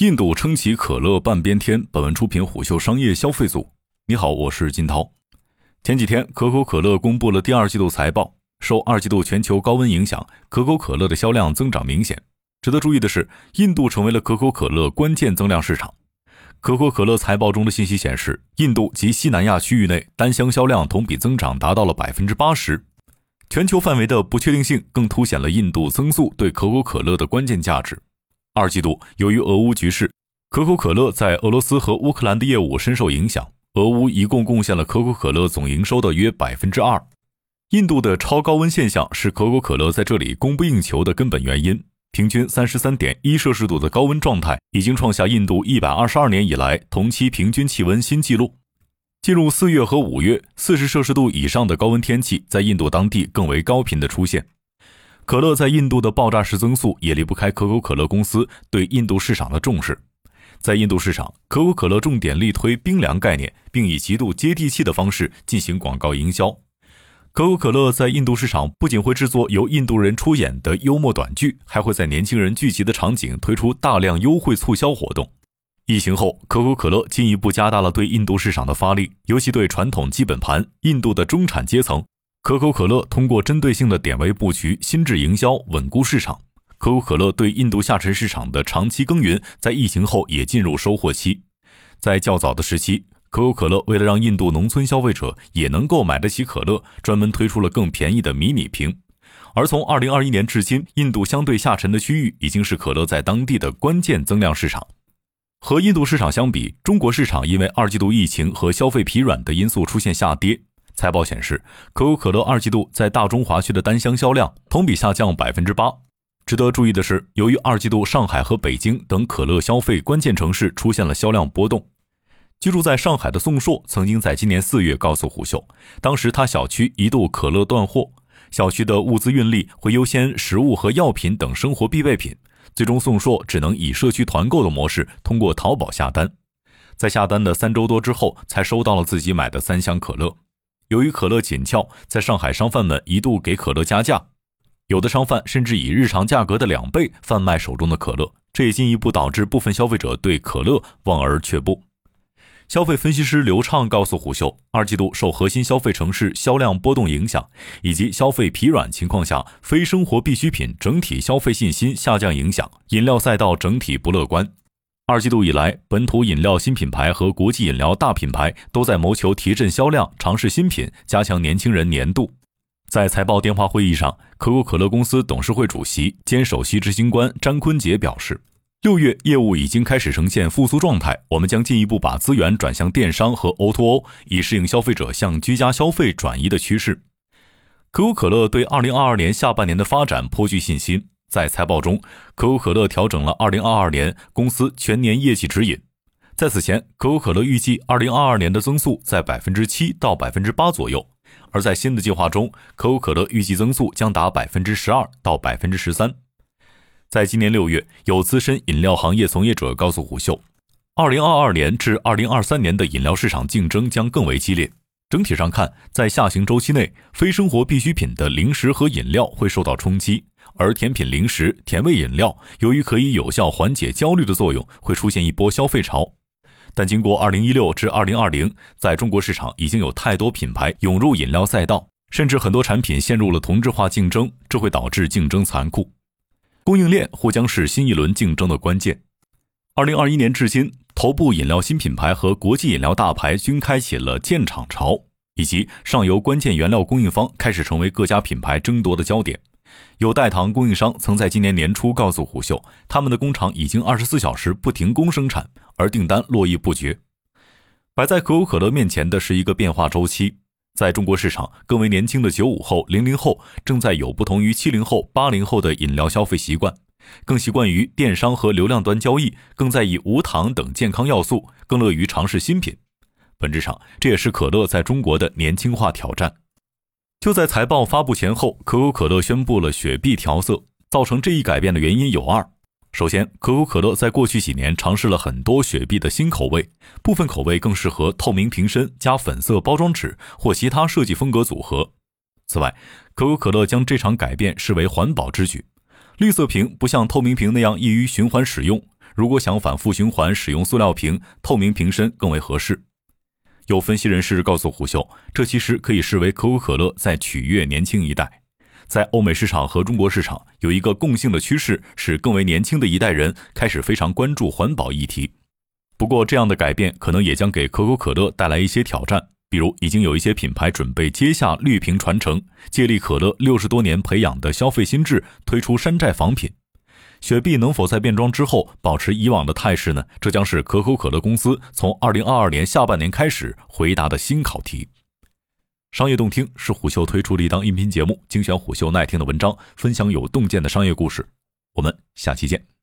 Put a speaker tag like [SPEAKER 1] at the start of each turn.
[SPEAKER 1] 印度撑起可乐半边天。本文出品虎嗅商业消费组。你好，我是金涛。前几天，可口可乐公布了第二季度财报，受二季度全球高温影响，可口可乐的销量增长明显。值得注意的是，印度成为了可口可乐关键增量市场。可口可乐财报中的信息显示，印度及西南亚区域内单箱销量同比增长达到了百分之八十。全球范围的不确定性更凸显了印度增速对可口可乐的关键价值。二季度，由于俄乌局势，可口可乐在俄罗斯和乌克兰的业务深受影响。俄乌一共贡献了可口可乐总营收的约百分之二。印度的超高温现象是可口可乐在这里供不应求的根本原因。平均三十三点一摄氏度的高温状态已经创下印度一百二十二年以来同期平均气温新纪录。进入四月和五月，四十摄氏度以上的高温天气在印度当地更为高频的出现。可乐在印度的爆炸式增速也离不开可口可乐公司对印度市场的重视。在印度市场，可口可乐重点力推冰凉概念，并以极度接地气的方式进行广告营销。可口可乐在印度市场不仅会制作由印度人出演的幽默短剧，还会在年轻人聚集的场景推出大量优惠促销活动。疫情后，可口可乐进一步加大了对印度市场的发力，尤其对传统基本盘、印度的中产阶层。可口可乐通过针对性的点位布局、心智营销，稳固市场。可口可乐对印度下沉市场的长期耕耘，在疫情后也进入收获期。在较早的时期，可口可乐为了让印度农村消费者也能够买得起可乐，专门推出了更便宜的迷你瓶。而从2021年至今，印度相对下沉的区域已经是可乐在当地的关键增量市场。和印度市场相比，中国市场因为二季度疫情和消费疲软的因素出现下跌。财报显示，可口可乐二季度在大中华区的单箱销量同比下降百分之八。值得注意的是，由于二季度上海和北京等可乐消费关键城市出现了销量波动，居住在上海的宋硕曾经在今年四月告诉胡秀，当时他小区一度可乐断货，小区的物资运力会优先食物和药品等生活必备品，最终宋硕只能以社区团购的模式通过淘宝下单，在下单的三周多之后才收到了自己买的三箱可乐。由于可乐紧俏，在上海商贩们一度给可乐加价，有的商贩甚至以日常价格的两倍贩卖手中的可乐，这也进一步导致部分消费者对可乐望而却步。消费分析师刘畅告诉虎嗅，二季度受核心消费城市销量波动影响，以及消费疲软情况下，非生活必需品整体消费信心下降影响，饮料赛道整体不乐观。二季度以来，本土饮料新品牌和国际饮料大品牌都在谋求提振销量、尝试新品、加强年轻人粘度。在财报电话会议上，可口可乐公司董事会主席兼首席执行官詹坤杰表示，六月业务已经开始呈现复苏状态，我们将进一步把资源转向电商和 O2O，以适应消费者向居家消费转移的趋势。可口可乐对二零二二年下半年的发展颇具信心。在财报中，可口可乐调整了2022年公司全年业绩指引。在此前，可口可乐预计2022年的增速在百分之七到百分之八左右，而在新的计划中，可口可乐预计增速将达百分之十二到百分之十三。在今年六月，有资深饮料行业从业者告诉虎嗅，2022年至2023年的饮料市场竞争将更为激烈。整体上看，在下行周期内，非生活必需品的零食和饮料会受到冲击。而甜品、零食、甜味饮料，由于可以有效缓解焦虑的作用，会出现一波消费潮。但经过2016至2020，在中国市场已经有太多品牌涌入饮料赛道，甚至很多产品陷入了同质化竞争，这会导致竞争残酷。供应链或将是新一轮竞争的关键。2021年至今，头部饮料新品牌和国际饮料大牌均开启了建厂潮，以及上游关键原料供应方开始成为各家品牌争夺的焦点。有代糖供应商曾在今年年初告诉虎嗅，他们的工厂已经二十四小时不停工生产，而订单络绎不绝。摆在可口可乐面前的是一个变化周期。在中国市场，更为年轻的九五后、零零后正在有不同于七零后、八零后的饮料消费习惯，更习惯于电商和流量端交易，更在意无糖等健康要素，更乐于尝试新品。本质上，这也是可乐在中国的年轻化挑战。就在财报发布前后，可口可乐宣布了雪碧调色。造成这一改变的原因有二：首先，可口可乐在过去几年尝试了很多雪碧的新口味，部分口味更适合透明瓶身加粉色包装纸或其他设计风格组合。此外，可口可乐将这场改变视为环保之举。绿色瓶不像透明瓶那样易于循环使用，如果想反复循环使用塑料瓶，透明瓶身更为合适。有分析人士告诉虎嗅，这其实可以视为可口可乐在取悦年轻一代。在欧美市场和中国市场有一个共性的趋势，是更为年轻的一代人开始非常关注环保议题。不过，这样的改变可能也将给可口可乐带来一些挑战，比如已经有一些品牌准备接下绿瓶传承，借力可乐六十多年培养的消费心智，推出山寨仿品。雪碧能否在变装之后保持以往的态势呢？这将是可口可乐公司从二零二二年下半年开始回答的新考题。商业洞听是虎嗅推出的一档音频节目，精选虎嗅耐听的文章，分享有洞见的商业故事。我们下期见。